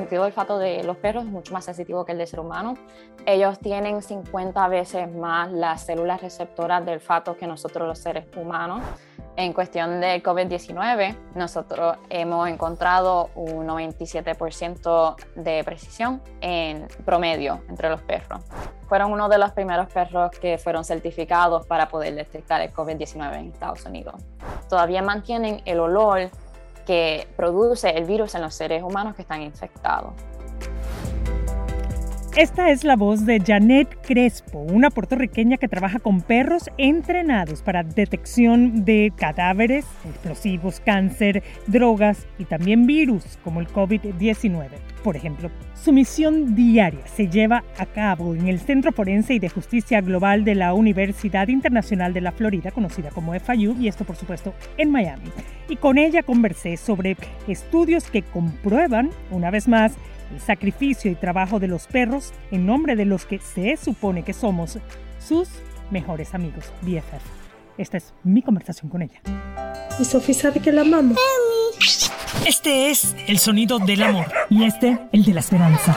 sentido del olfato de los perros es mucho más sensitivo que el del ser humano. Ellos tienen 50 veces más las células receptoras del olfato que nosotros los seres humanos. En cuestión del COVID-19, nosotros hemos encontrado un 97% de precisión en promedio entre los perros. Fueron uno de los primeros perros que fueron certificados para poder detectar el COVID-19 en Estados Unidos. Todavía mantienen el olor que produce el virus en los seres humanos que están infectados. Esta es la voz de Janet Crespo, una puertorriqueña que trabaja con perros entrenados para detección de cadáveres, explosivos, cáncer, drogas y también virus como el COVID-19. Por ejemplo, su misión diaria se lleva a cabo en el Centro Forense y de Justicia Global de la Universidad Internacional de la Florida, conocida como FIU, y esto por supuesto en Miami. Y con ella conversé sobre estudios que comprueban, una vez más, el sacrificio y trabajo de los perros en nombre de los que se supone que somos sus mejores amigos, BFF. Esta es mi conversación con ella. Y Sofía sabe que la amamos. Este es el sonido del amor y este el de la esperanza.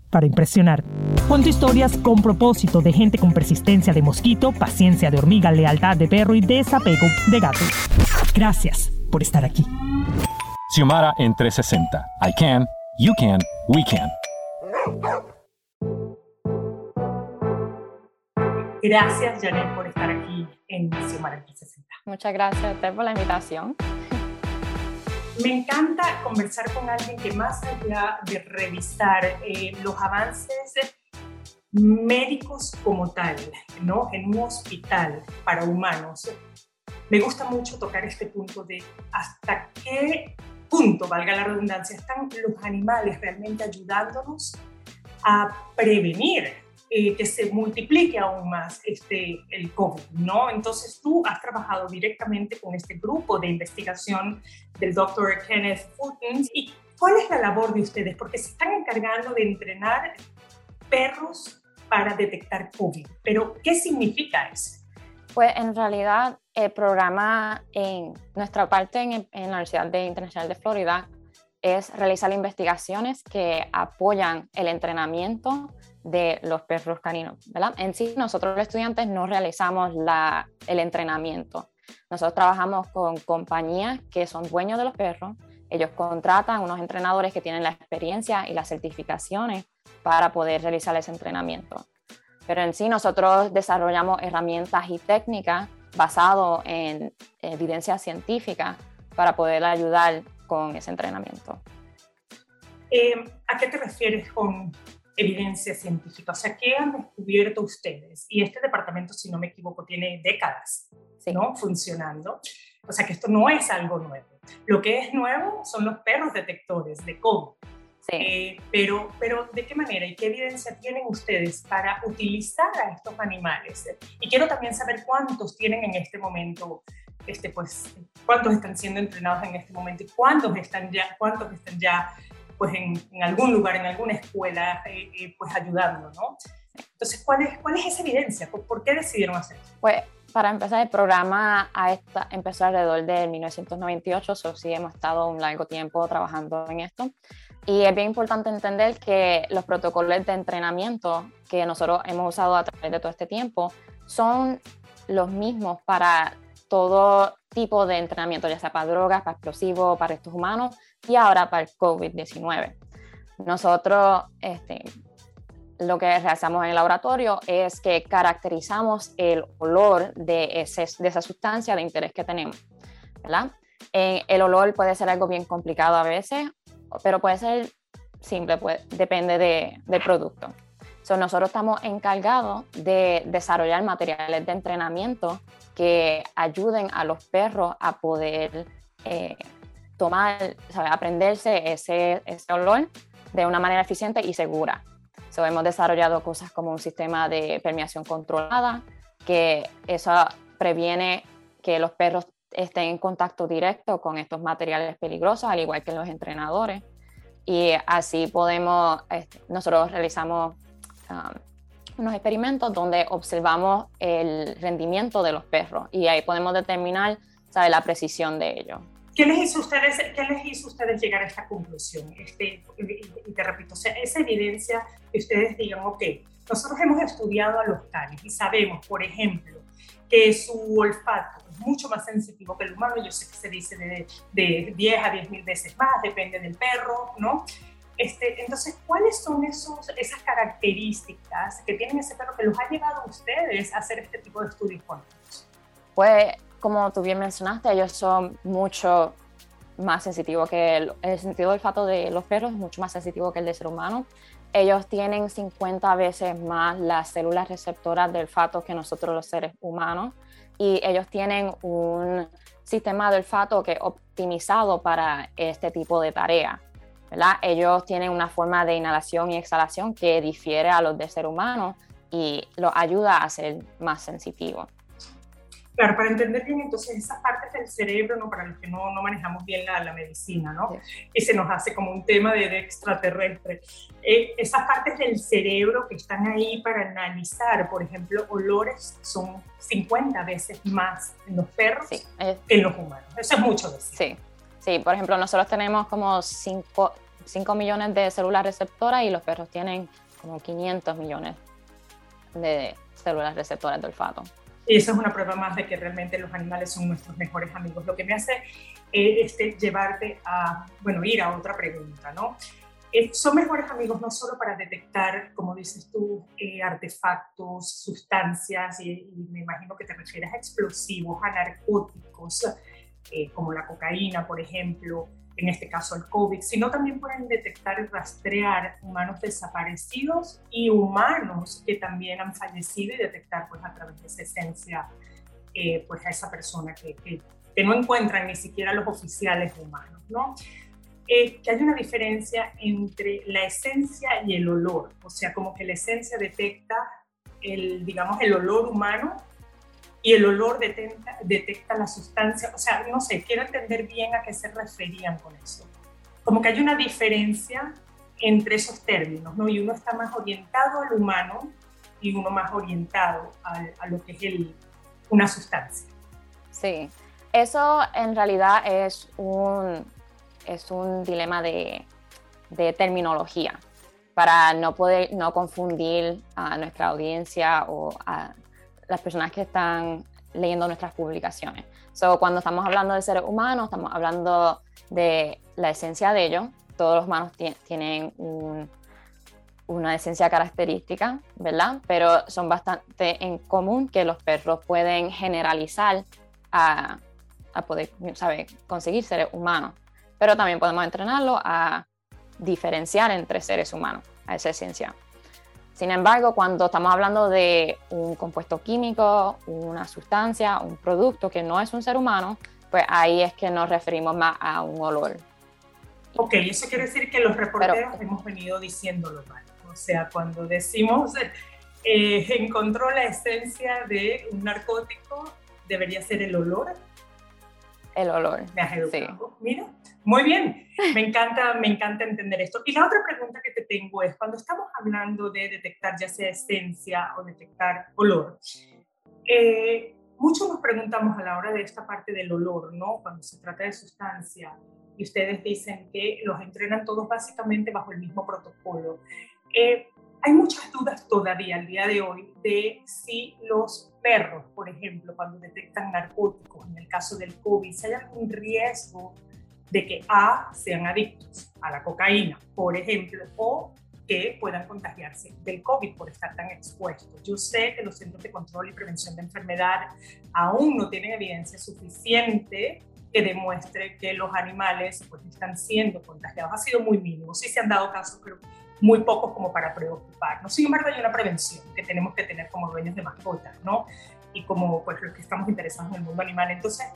para impresionar. Cuento historias con propósito de gente con persistencia de mosquito, paciencia de hormiga, lealtad de perro y desapego de gato. Gracias por estar aquí. Xiomara en 360. I can, you can, we can. Gracias, Janet, por estar aquí en Xiomara en 360. Muchas gracias a usted por la invitación. Me encanta conversar con alguien que más allá de revisar eh, los avances médicos como tal, ¿no? En un hospital para humanos, me gusta mucho tocar este punto de hasta qué punto, valga la redundancia, están los animales realmente ayudándonos a prevenir eh, que se multiplique aún más este, el COVID, ¿no? Entonces tú has trabajado directamente con este grupo de investigación del doctor Kenneth Fulton. ¿Y cuál es la labor de ustedes? Porque se están encargando de entrenar perros para detectar COVID, pero ¿qué significa eso? Pues en realidad el programa en nuestra parte en, en la Universidad de Internacional de Florida es realizar investigaciones que apoyan el entrenamiento de los perros caninos, ¿verdad? En sí, nosotros los estudiantes no realizamos el entrenamiento. Nosotros trabajamos con compañías que son dueños de los perros. Ellos contratan unos entrenadores que tienen la experiencia y las certificaciones para poder realizar ese entrenamiento. Pero en sí, nosotros desarrollamos herramientas y técnicas basadas en evidencia científica para poder ayudar con ese entrenamiento. Eh, ¿A qué te refieres con evidencia científica. O sea, ¿qué han descubierto ustedes? Y este departamento, si no me equivoco, tiene décadas ¿no? funcionando. O sea, que esto no es algo nuevo. Lo que es nuevo son los perros detectores de COVID. Sí. Eh, pero, pero, ¿de qué manera y qué evidencia tienen ustedes para utilizar a estos animales? Y quiero también saber cuántos tienen en este momento, este, pues, cuántos están siendo entrenados en este momento y cuántos están ya, cuántos están ya pues en, algún lugar, en alguna escuela, eh, eh, pues ayudando, ¿no? Entonces, ¿cuál es, cuál es esa evidencia? ¿Por, qué decidieron hacer eso? Pues para empezar, el programa a esta, empezó alrededor de 1998, o sí hemos estado un largo tiempo trabajando en esto. Y es bien importante entender que los protocolos de entrenamiento que nosotros hemos usado a través de todo este tiempo son los mismos para todo tipo de entrenamiento, ya sea para drogas, para explosivos, para estos humanos y ahora para el COVID-19. Nosotros este, lo que realizamos en el laboratorio es que caracterizamos el olor de, ese, de esa sustancia de interés que tenemos. ¿verdad? el olor puede ser algo bien complicado a veces, pero puede ser simple, pues, depende del producto. nosotros estamos encargados de desarrollar materiales de entrenamiento que ayuden a los perros a poder eh, tomar, aprenderse ese, ese olor de una manera eficiente y segura. So, hemos desarrollado cosas como un sistema de permeación controlada, que eso previene que los perros estén en contacto directo con estos materiales peligrosos, al igual que los entrenadores. Y así podemos, este, nosotros realizamos um, unos experimentos donde observamos el rendimiento de los perros y ahí podemos determinar ¿sabe? la precisión de ellos. ¿Qué les hizo ustedes, qué les hizo ustedes llegar a esta conclusión? Este, y te repito, o sea, esa evidencia que ustedes digan, ok, nosotros hemos estudiado a los canes y sabemos, por ejemplo, que su olfato es mucho más sensitivo que el humano. Yo sé que se dice de, de 10 a 10 mil veces más, depende del perro, ¿no? Este, entonces, ¿cuáles son esos, esas características que tienen ese perro que los ha llevado a ustedes a hacer este tipo de estudios con ellos? Pues como tú bien mencionaste, ellos son mucho más sensitivos que el, el sentido del olfato de los perros es mucho más sensitivo que el del ser humano. Ellos tienen 50 veces más las células receptoras del olfato que nosotros los seres humanos y ellos tienen un sistema de olfato que es optimizado para este tipo de tarea. ¿verdad? Ellos tienen una forma de inhalación y exhalación que difiere a los del ser humano y los ayuda a ser más sensitivos. Claro, para entender bien entonces esas partes del cerebro, ¿no? para los que no, no manejamos bien la, la medicina, ¿no? y se nos hace como un tema de, extraterrestre, eh, esas partes del cerebro que están ahí para analizar, por ejemplo, olores son 50 veces más en los perros que en los humanos. Eso es mucho decir. Sí, sí, por ejemplo, nosotros tenemos como 5, 5 millones de células receptoras y los perros tienen como 500 millones de células receptoras de olfato. Esa es una prueba más de que realmente los animales son nuestros mejores amigos. Lo que me hace eh, este, llevarte a, bueno, ir a otra pregunta, ¿no? Eh, son mejores amigos no solo para detectar, como dices tú, eh, artefactos, sustancias, y, y, me imagino que te refieres a explosivos, a narcóticos, como la cocaína, por ejemplo, en este caso el COVID, sino también pueden detectar y rastrear humanos desaparecidos y humanos que también han fallecido y detectar pues a través de esa esencia eh, pues a esa persona que, que, no encuentran ni siquiera los oficiales humanos, ¿no? Eh, que hay una diferencia entre la esencia y el olor, o sea, como que la esencia detecta el, digamos, el olor humano y el olor detecta, detecta la sustancia. O sea, no sé, quiero entender bien a qué se referían con eso. Como que hay una diferencia entre esos términos, ¿no? Y uno está más orientado al humano y uno más orientado a, a lo que es el, una sustancia. Sí, eso en realidad es un, es un dilema de, de terminología para no poder no confundir a nuestra audiencia o a las personas que están leyendo nuestras publicaciones. So, cuando estamos hablando de seres humanos, estamos hablando de la esencia de ellos. Todos los humanos tienen una esencia característica, ¿verdad? Pero son bastante en común que los perros pueden generalizar a, a poder, ¿sabe? Conseguir seres humanos. Pero también podemos entrenarlo a diferenciar entre seres humanos, a esa esencia. Sin embargo, cuando estamos hablando de un compuesto químico, una sustancia, un producto que no es un ser humano, pues ahí es que nos referimos más a un olor. Ok, eso quiere decir que los reporteros hemos venido diciéndolo mal. O sea, cuando decimos eh, encontró la esencia de un narcótico, debería ser el olor. El olor. Me has educado. Mira, muy bien, me encanta, me encanta entender esto. Y la otra pregunta que te tengo es, cuando estamos hablando de detectar ya sea esencia o detectar olor, eh, muchos nos preguntamos a la hora de esta parte del olor, ¿no? Cuando se trata de sustancia, y ustedes dicen que los entrenan todos básicamente bajo el mismo protocolo. Eh, hay muchas dudas todavía al día de hoy de si los perros, por ejemplo, cuando detectan narcóticos, en el caso del COVID, si hay algún riesgo de que A sean adictos a la cocaína, por ejemplo, o que puedan contagiarse del COVID por estar tan expuestos. Yo sé que los centros de control y prevención de enfermedad aún no tienen evidencia suficiente que demuestre que los animales pues, están siendo contagiados. Ha sido muy mínimo, sí se han dado casos, pero muy pocos como para preocuparnos. Sin embargo, hay una prevención que tenemos que tener como dueños de mascotas, ¿no? Y como pues los que estamos interesados en el mundo animal. Entonces,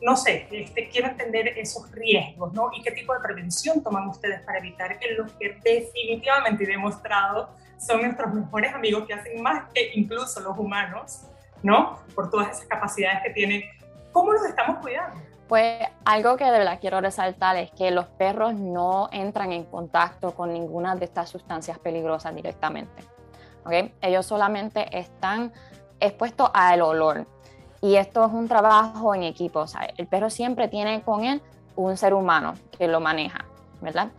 no sé, este, quiero entender esos riesgos, ¿no? Y qué tipo de prevención toman ustedes para evitar que los que definitivamente demostrado son nuestros mejores amigos, que hacen más que incluso los humanos, ¿no? Por todas esas capacidades que tienen. ¿Cómo los estamos cuidando? Pues algo que de verdad quiero resaltar es que los perros no entran en contacto con ninguna de estas sustancias peligrosas directamente. ¿okay? Ellos solamente están expuestos al olor. Y esto es un trabajo en equipo. O sea, el perro siempre tiene con él un ser humano que lo maneja, ¿verdad?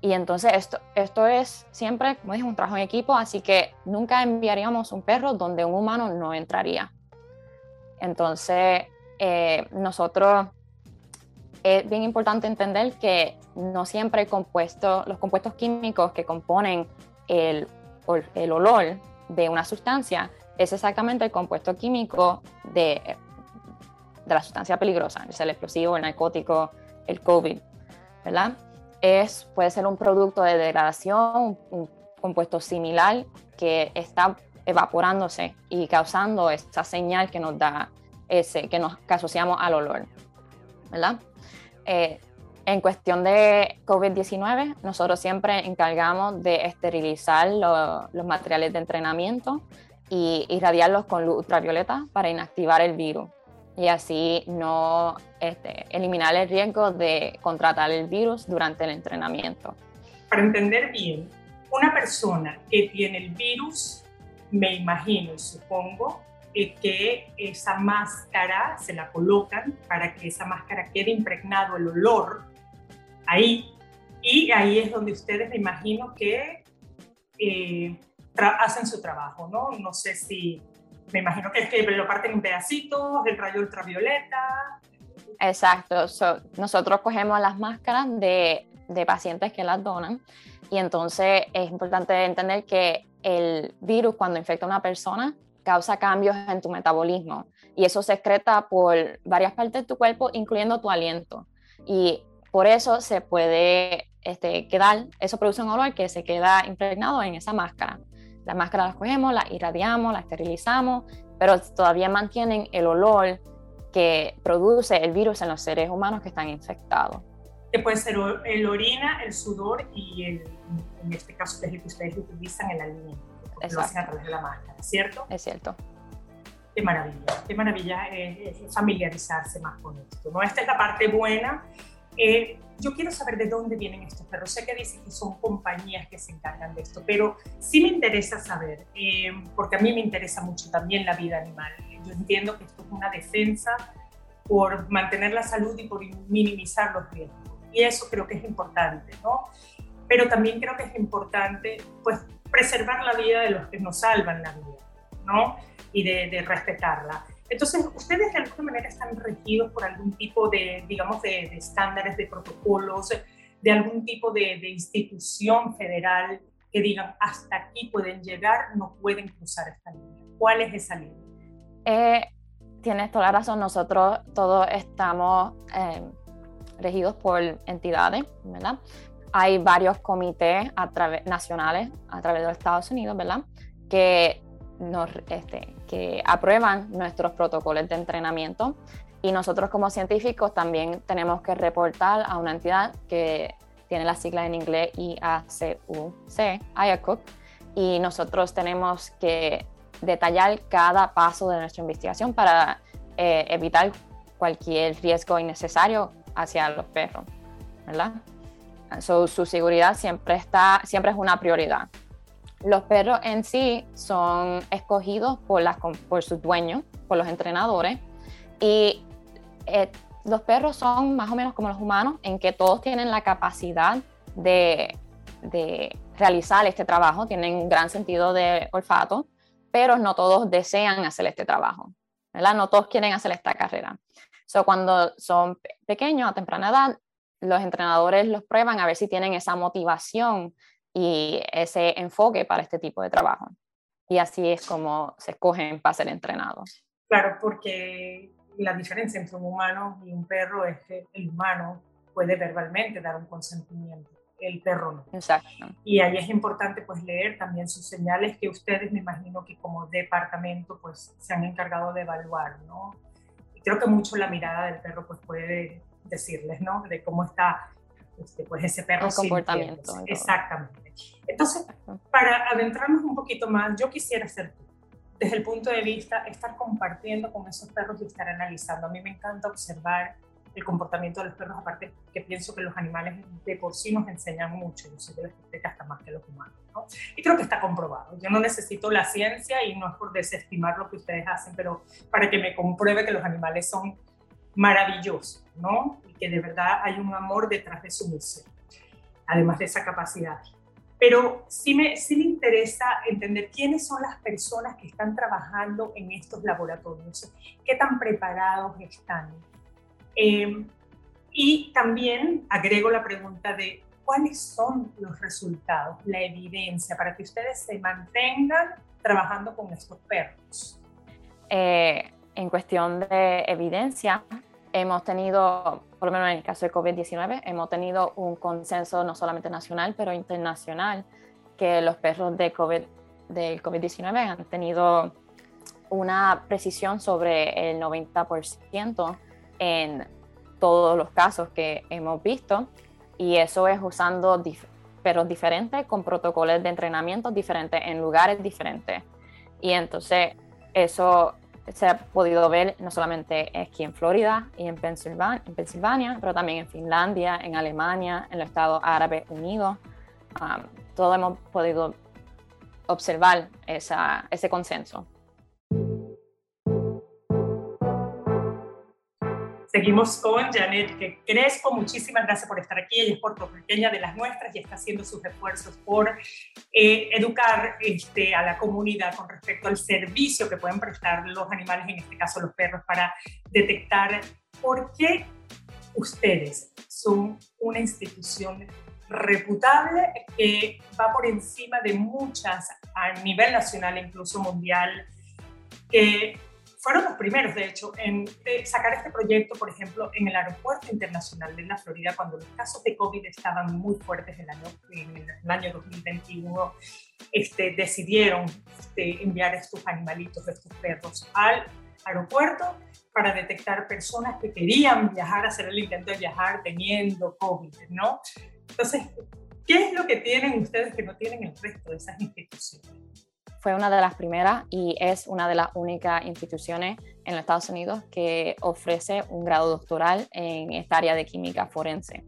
Y entonces esto, esto es siempre, como dije, un trabajo en equipo, así que nunca enviaríamos un perro donde un humano no entraría. Entonces, eh, nosotros, es bien importante entender que no siempre compuesto, los compuestos químicos que componen el, el olor de una sustancia es exactamente el compuesto químico de, de la sustancia peligrosa, es el explosivo, el narcótico, el COVID, ¿verdad? es, puede ser un producto de degradación, un, compuesto similar que está evaporándose y causando esta señal que nos da ese, que nos asociamos al olor, ¿verdad? Eh, en cuestión de COVID-19, nosotros siempre encargamos de esterilizar los materiales de entrenamiento y irradiarlos con luz ultravioleta para inactivar el virus y así no este, eliminar el riesgo de contratar el virus durante el entrenamiento. Para entender bien, una persona que tiene el virus, me imagino y supongo eh, que esa máscara se la colocan para que esa máscara quede impregnado el olor ahí. Y ahí es donde ustedes me imagino que eh, hacen su trabajo, ¿no? No sé si me imagino que es que lo parten en pedacitos, el rayo ultravioleta. Exacto, nosotros cogemos las máscaras de, de, pacientes que las donan y entonces es importante entender que el virus cuando infecta a una persona causa cambios en tu metabolismo y eso se excreta por varias partes de tu cuerpo, incluyendo tu aliento. Y por eso se puede este, quedar, eso produce un olor que se queda impregnado en esa máscara. La máscara la cogemos, la irradiamos, la esterilizamos, pero todavía mantienen el olor que produce el virus en los seres humanos que están infectados. Que puede ser el orina, el sudor y en este caso que ustedes utilizan el alimento, lo hacen a través de la máscara, ¿cierto? Es cierto. Qué maravilla, qué maravilla es, familiarizarse más con esto. ¿no? Esta es la parte buena. Eh, yo quiero saber de dónde vienen estos perros. Sé que dicen que son compañías que se encargan de esto, pero sí me interesa saber, eh, porque a mí me interesa mucho también la vida animal. Yo entiendo que esto es una defensa por mantener la salud y por minimizar los riesgos. Y eso creo que es importante, ¿no? Pero también creo que es importante, pues, preservar la vida de los que nos salvan la vida, ¿no? Y de, de respetarla. Entonces, ¿ustedes de alguna manera están regidos por algún tipo de, digamos, de, estándares, de protocolos, de algún tipo de, institución federal que digan hasta aquí pueden llegar, no pueden cruzar esta línea? ¿Cuál es esa línea? Eh, tienes toda la razón, nosotros todos estamos eh, regidos por entidades, ¿verdad? Hay varios comités a nacionales a través de los Estados Unidos, ¿verdad? Que nos, este, que aprueban nuestros protocolos de entrenamiento y nosotros como científicos también tenemos que reportar a una entidad que tiene la sigla en inglés IACUC, IACUC, y nosotros tenemos que detallar cada paso de nuestra investigación para eh, evitar cualquier riesgo innecesario hacia los perros, ¿verdad? Su seguridad siempre, está, siempre es una prioridad. Los perros en sí son escogidos por, las, por sus dueños, por los entrenadores, y eh, los perros son más o menos como los humanos, en que todos tienen la capacidad de, de realizar este trabajo, tienen un gran sentido de olfato, pero no todos desean hacer este trabajo, ¿verdad? No todos quieren hacer esta carrera. So, cuando son pequeños, a temprana edad, los entrenadores los prueban a ver si tienen esa motivación y ese enfoque para este tipo de trabajo. Y así es como se escogen para ser entrenados. Claro, porque la diferencia entre un humano y un perro es que el humano puede verbalmente dar un consentimiento, el perro no. Exacto. Y ahí es importante pues leer también sus señales que ustedes me imagino que como departamento pues se han encargado de evaluar, ¿no? Y creo que mucho la mirada del perro pues puede decirles, ¿no? De cómo está este, pues ese perro. El comportamiento. Exactamente. Entonces, para adentrarnos un poquito más, yo quisiera hacer desde el punto de vista, estar compartiendo con esos perros y estar analizando. A mí me encanta observar el comportamiento de los perros, aparte que pienso que los animales de por sí nos enseñan mucho, yo soy de las que hasta más que los humanos, ¿no? Y creo que está comprobado. Yo no necesito la ciencia y no es por desestimar lo que ustedes hacen, pero para que me compruebe que los animales son maravillosos, ¿no? Y que de verdad hay un amor detrás de su misión, además de esa capacidad. Pero sí me, sí me interesa entender quiénes son las personas que están trabajando en estos laboratorios, qué tan preparados están. Eh, y también agrego la pregunta de cuáles son los resultados, la evidencia, para que ustedes se mantengan trabajando con estos perros. Eh, en cuestión de evidencia, hemos tenido, por lo menos en el caso de COVID-19, hemos tenido un consenso no solamente nacional, pero internacional, que los perros de COVID, del COVID-19 han tenido una precisión sobre el 90% en todos los casos que hemos visto y eso es usando perros diferentes con protocolos de entrenamiento diferentes en lugares diferentes. Y entonces eso se ha podido ver no solamente aquí en Florida y en Pensilvania, en pero también en Finlandia, en Alemania, en los Estados Árabes Unidos. Um, todo hemos podido observar ese consenso. Seguimos con Janet Crespo. Muchísimas gracias por estar aquí. Ella es puertorriqueña de las nuestras y está haciendo sus esfuerzos por eh, educar este, a la comunidad con respecto al servicio que pueden prestar los animales, en este caso los perros, para detectar por qué ustedes son una institución reputable que va por encima de muchas a nivel nacional incluso mundial que fueron los primeros, de hecho, en sacar este proyecto, por ejemplo, en el Aeropuerto Internacional de la Florida, cuando los casos de COVID estaban muy fuertes el año, en el año 2021, este, decidieron este, enviar estos animalitos, estos perros, al aeropuerto para detectar personas que querían viajar, hacer el intento de viajar teniendo COVID, ¿no? Entonces, ¿qué es lo que tienen ustedes que no tienen el resto de esas instituciones? Fue una de las primeras y es una de las únicas instituciones en los Estados Unidos que ofrece un grado doctoral en esta área de química forense.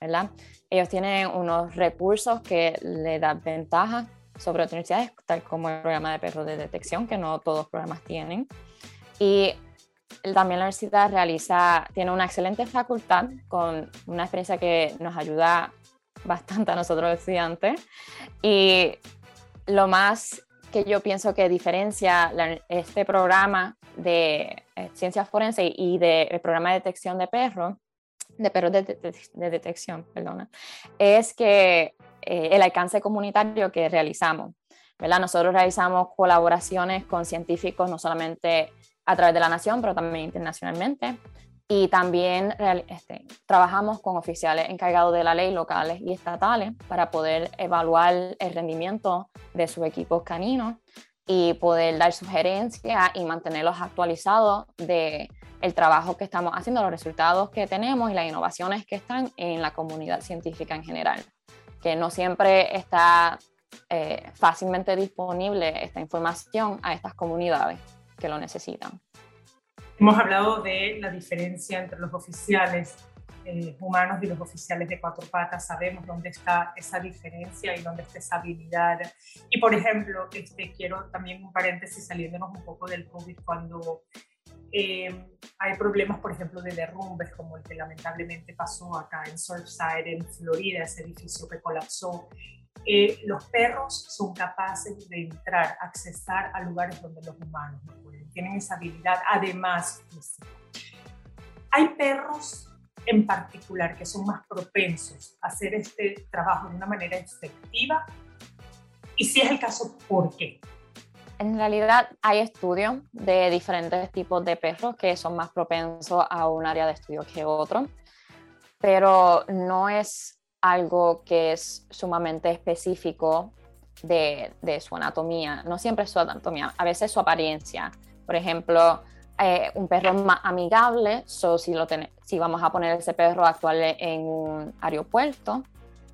¿verdad? Ellos tienen unos recursos que le dan ventaja sobre otras universidades, tal como el programa de perros de detección, que no todos los programas tienen. Y también la universidad realiza, tiene una excelente facultad con una experiencia que nos ayuda bastante a nosotros estudiantes. Y lo más que yo pienso que diferencia este programa de eh, ciencias forenses y del programa de detección de perros, de perros de, detección, perdona, es que eh, el alcance comunitario que realizamos. ¿verdad? Nosotros realizamos colaboraciones con científicos no solamente a través de la nación, pero también internacionalmente. Y también este, trabajamos con oficiales encargados de la ley locales y estatales para poder evaluar el rendimiento de sus equipos caninos y poder dar sugerencias y mantenerlos actualizados de el trabajo que estamos haciendo, los resultados que tenemos y las innovaciones que están en la comunidad científica en general, que no siempre está eh, fácilmente disponible esta información a estas comunidades que lo necesitan. Hemos hablado de la diferencia entre los oficiales eh, humanos y los oficiales de cuatro patas. Sabemos dónde está esa diferencia y dónde está esa habilidad. Y por ejemplo, este, quiero también un paréntesis saliéndonos un poco del COVID cuando eh, hay problemas, por ejemplo, de derrumbes como el que lamentablemente pasó acá en Surfside, en Florida, ese edificio que colapsó. Eh, los perros son capaces de entrar, accesar a lugares donde los humanos no pueden. Tienen esa habilidad, además Hay perros en particular que son más propensos a hacer este trabajo de una manera efectiva. Y si es el caso, ¿por qué? en realidad hay estudios de diferentes tipos de perros que son más propensos a un área de estudio que otro, pero no es algo que es sumamente específico de, su anatomía, no siempre es su anatomía, a veces su apariencia. Por ejemplo, eh, un perro más amigable, si, lo si vamos a poner ese perro actual en un aeropuerto,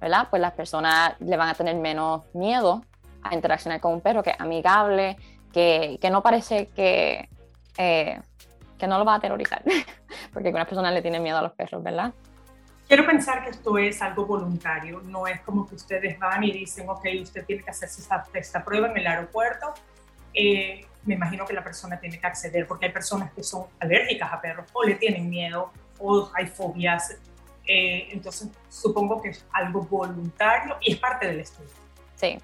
¿verdad? Pues las personas le van a tener menos miedo a interaccionar con un perro que es amigable, que, que no parece que, eh, que no lo va a aterrorizar, porque algunas personas le tienen miedo a los perros, ¿verdad? Quiero pensar que esto es algo voluntario, no es como que ustedes van y dicen, ok, usted tiene que hacerse esta, esta prueba en el aeropuerto. Eh, me imagino que la persona tiene que acceder porque hay personas que son alérgicas a perros o le tienen miedo o hay fobias. Eh, entonces, supongo que es algo voluntario y es parte del estudio. Sí,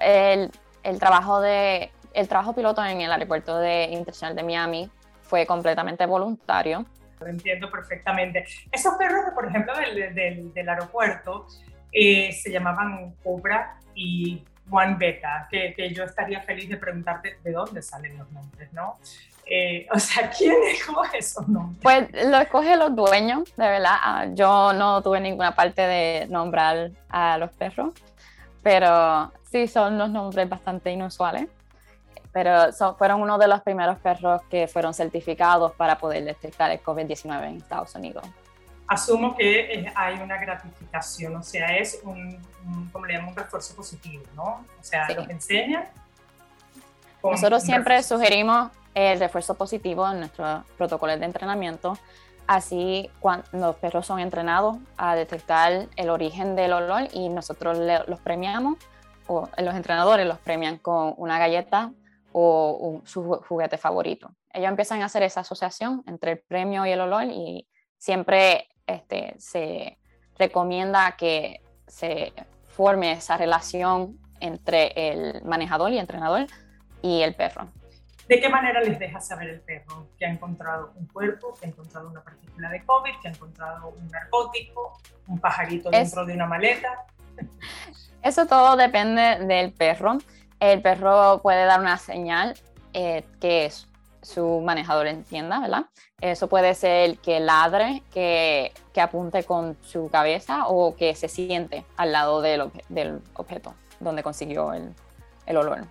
el, el, trabajo, de, el trabajo piloto en el aeropuerto de Internacional de Miami fue completamente voluntario. Lo entiendo perfectamente. Esos perros, por ejemplo, del, del, del aeropuerto, eh, se llamaban Cobra y Juan Beta, que, que, yo estaría feliz de preguntarte de dónde salen los nombres, ¿no? Eh, o sea, ¿quién escoge esos nombres? Pues lo escogen los dueños, de verdad. Ah, yo no tuve ninguna parte de nombrar a los perros, pero sí son unos nombres bastante inusuales. Pero son, fueron uno de los primeros perros que fueron certificados para poder detectar el COVID-19 en Estados Unidos. Asumo que hay una gratificación, o sea, es un, como le llaman, un refuerzo positivo, ¿no? O sea, sí. los enseñan. Nosotros siempre sugerimos el refuerzo positivo en nuestros protocolos de entrenamiento. Así, cuando los perros son entrenados a detectar el origen del olor y nosotros los premiamos, o los entrenadores los premian con una galleta o su juguete favorito. Ellos empiezan a hacer esa asociación entre el premio y el olor y siempre este, se recomienda que se forme esa relación entre el manejador y entrenador y el perro. ¿De qué manera les deja saber el perro que ha encontrado un cuerpo, que ha encontrado una partícula de COVID, que ha encontrado un narcótico, un pajarito dentro de una maleta? Eso todo depende del perro. El perro puede dar una señal eh, que su manejador entienda, ¿verdad? Eso puede ser que ladre, que, que apunte con su cabeza o que se siente al lado del, del objeto donde consiguió el, el olor.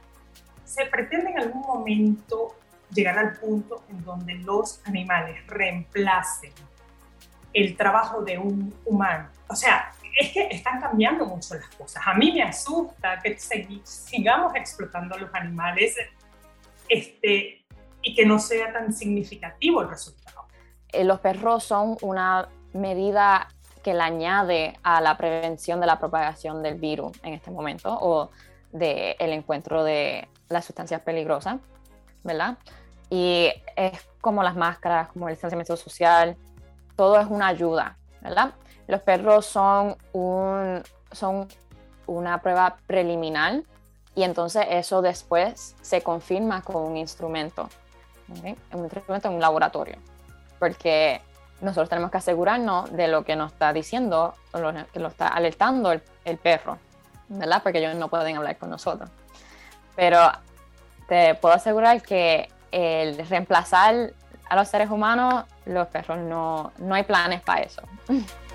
¿Se pretende en algún momento llegar al punto en donde los animales reemplacen el trabajo de un humano? O sea, es que están cambiando mucho las cosas. A mí me asusta que sigamos explotando a los animales este, y que no sea tan significativo el resultado. Eh, los perros son una medida que le añade a la prevención de la propagación del virus en este momento o del el encuentro de las sustancias peligrosas, ¿verdad? Y es como las máscaras, como el distanciamiento social, todo es una ayuda, ¿verdad? Los perros son, un, son una prueba preliminar y entonces eso después se confirma con un instrumento un instrumento en un laboratorio, porque nosotros tenemos que asegurarnos de lo que nos está diciendo, o lo que lo está alertando el, el perro, ¿verdad? Porque ellos no pueden hablar con nosotros. Pero te puedo asegurar que el reemplazar a los seres humanos, los perros no, no hay planes para eso.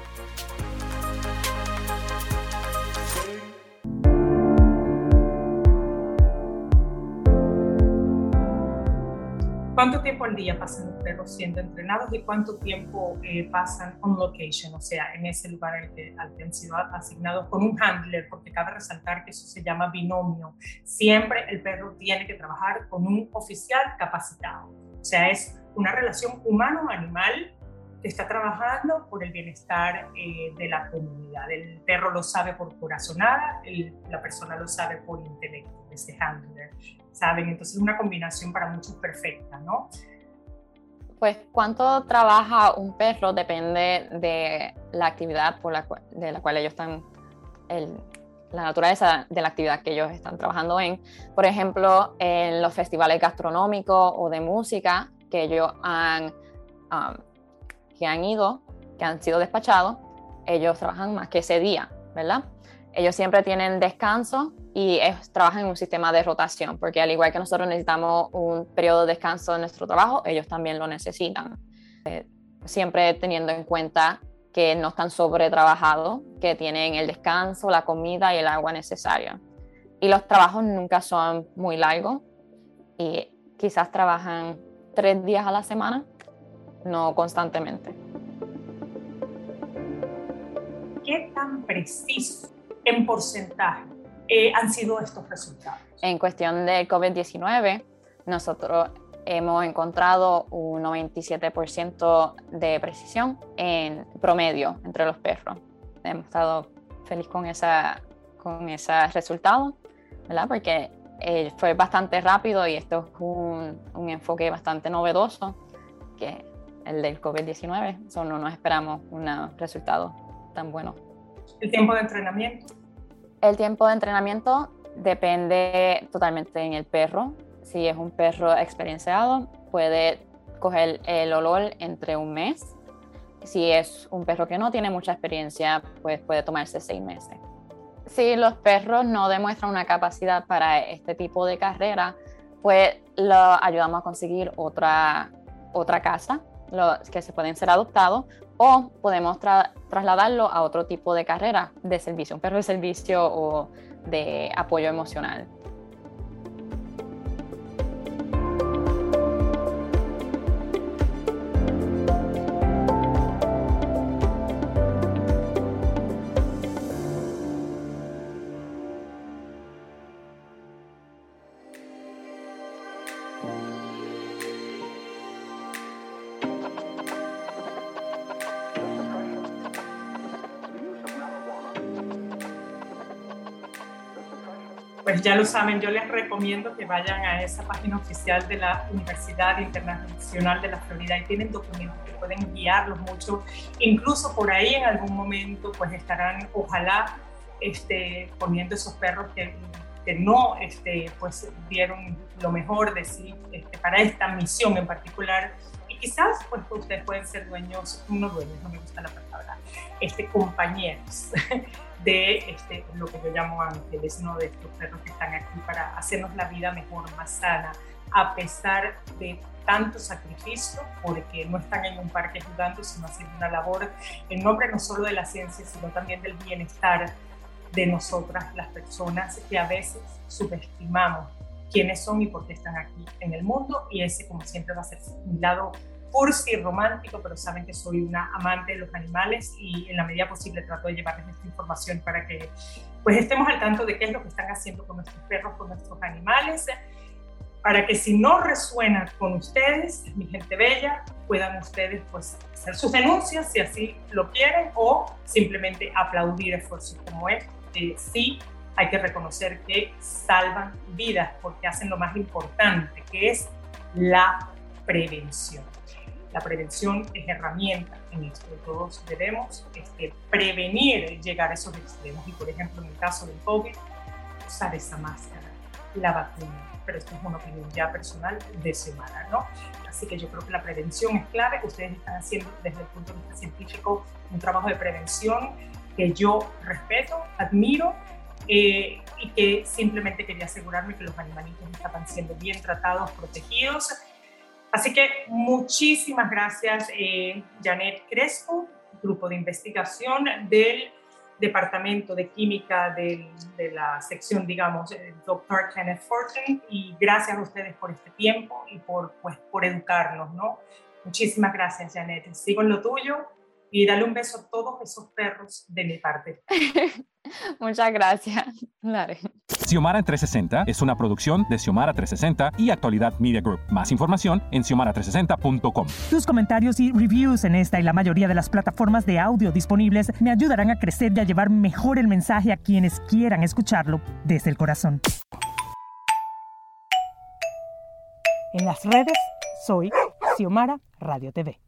¿Cuánto tiempo al día pasan perros siendo entrenados y cuánto tiempo eh, pasan on location, o sea, en ese lugar al que, al que han sido asignados con un handler? Porque cabe resaltar que eso se llama binomio. Siempre el perro tiene que trabajar con un oficial capacitado. O sea, es una relación humano-animal que está trabajando por el bienestar eh, de la comunidad. El perro lo sabe por corazonada, el, la persona lo sabe por intelecto, ese handler. ¿saben? Entonces es una combinación para muchos perfecta, ¿no? Pues cuánto trabaja un perro depende de la actividad por la de la cual ellos están, el, la naturaleza de la actividad que ellos están trabajando en. Por ejemplo, en los festivales gastronómicos o de música que ellos han, um, que han ido, que han sido despachados, ellos trabajan más que ese día, ¿verdad? Ellos siempre tienen descanso y trabajan en un sistema de rotación, porque al igual que nosotros necesitamos un periodo de descanso en nuestro trabajo, ellos también lo necesitan. Eh, siempre teniendo en cuenta que no están sobretrabajados, que tienen el descanso, la comida y el agua necesaria. Y los trabajos nunca son muy largos y quizás trabajan tres días a la semana, no constantemente. ¿Qué tan preciso en porcentaje eh, han sido estos resultados? En cuestión de COVID-19, nosotros hemos encontrado un 97% de precisión en promedio entre los perros. Hemos estado felices con, esa, con ese resultado, ¿verdad? Porque eh, fue bastante rápido y esto es un, un enfoque bastante novedoso que el del COVID-19. Solo no nos esperamos un resultado tan bueno. ¿El tiempo de entrenamiento? El tiempo de entrenamiento depende totalmente en el perro. Si es un perro experienciado, puede coger el olor entre un mes. Si es un perro que no tiene mucha experiencia, pues puede tomarse seis meses. Si los perros no demuestran una capacidad para este tipo de carrera, pues lo ayudamos a conseguir otra, otra casa, los que se pueden ser adoptados, o podemos trasladarlo a otro tipo de carrera de servicio, un perro de servicio o de apoyo emocional. Pues ya lo saben, yo les recomiendo que vayan a esa página oficial de la Universidad Internacional de la Florida y tienen documentos que pueden guiarlos mucho. Incluso por ahí en algún momento pues estarán, ojalá, este, poniendo esos perros que, que no este, pues, dieron lo mejor de sí este, para esta misión en particular. Y quizás pues ustedes pueden ser dueños, no dueños, no me gusta la palabra, este, compañeros de este, lo que yo llamo ángeles, ¿no? de estos perros que están aquí para hacernos la vida mejor, más sana, a pesar de tanto sacrificio, porque no están en un parque jugando, sino haciendo una labor en nombre no solo de la ciencia, sino también del bienestar de nosotras, las personas que a veces subestimamos quiénes son y por qué están aquí en el mundo, y ese como siempre va a ser un lado cursi romántico, pero saben que soy una amante de los animales y en la medida posible trato de llevarles esta información para que pues estemos al tanto de qué es lo que están haciendo con nuestros perros, con nuestros animales, para que si no resuena con ustedes, mi gente bella, puedan ustedes pues hacer sus denuncias si así lo quieren o simplemente aplaudir esfuerzos como este. sí, hay que reconocer que salvan vidas porque hacen lo más importante, que es la prevención. La prevención es herramienta en esto. Todos debemos este, prevenir llegar a esos extremos. Y por ejemplo, en el caso del COVID, usar esa máscara, la vacuna. Pero esto es una opinión ya personal de semana, ¿no? Así que yo creo que la prevención es clave. Ustedes están haciendo desde el punto de vista científico un trabajo de prevención que yo respeto, admiro eh, y que simplemente quería asegurarme que los animalitos estaban siendo bien tratados, protegidos Así que muchísimas gracias, eh, Janet Crespo, grupo de investigación del Departamento de Química de la sección, digamos, eh, Dr. Kenneth Fortune, y gracias a ustedes por este tiempo y por, pues, por educarnos, ¿no? Muchísimas gracias, Janet. Sigo en lo tuyo y dale un beso a todos esos perros de mi parte. Muchas gracias. Dale. Xiomara en 360 es una producción de Xiomara 360 y Actualidad Media Group. Más información en xiomara360.com. Tus comentarios y reviews en esta y la mayoría de las plataformas de audio disponibles me ayudarán a crecer y a llevar mejor el mensaje a quienes quieran escucharlo desde el corazón. En las redes soy Xiomara Radio TV.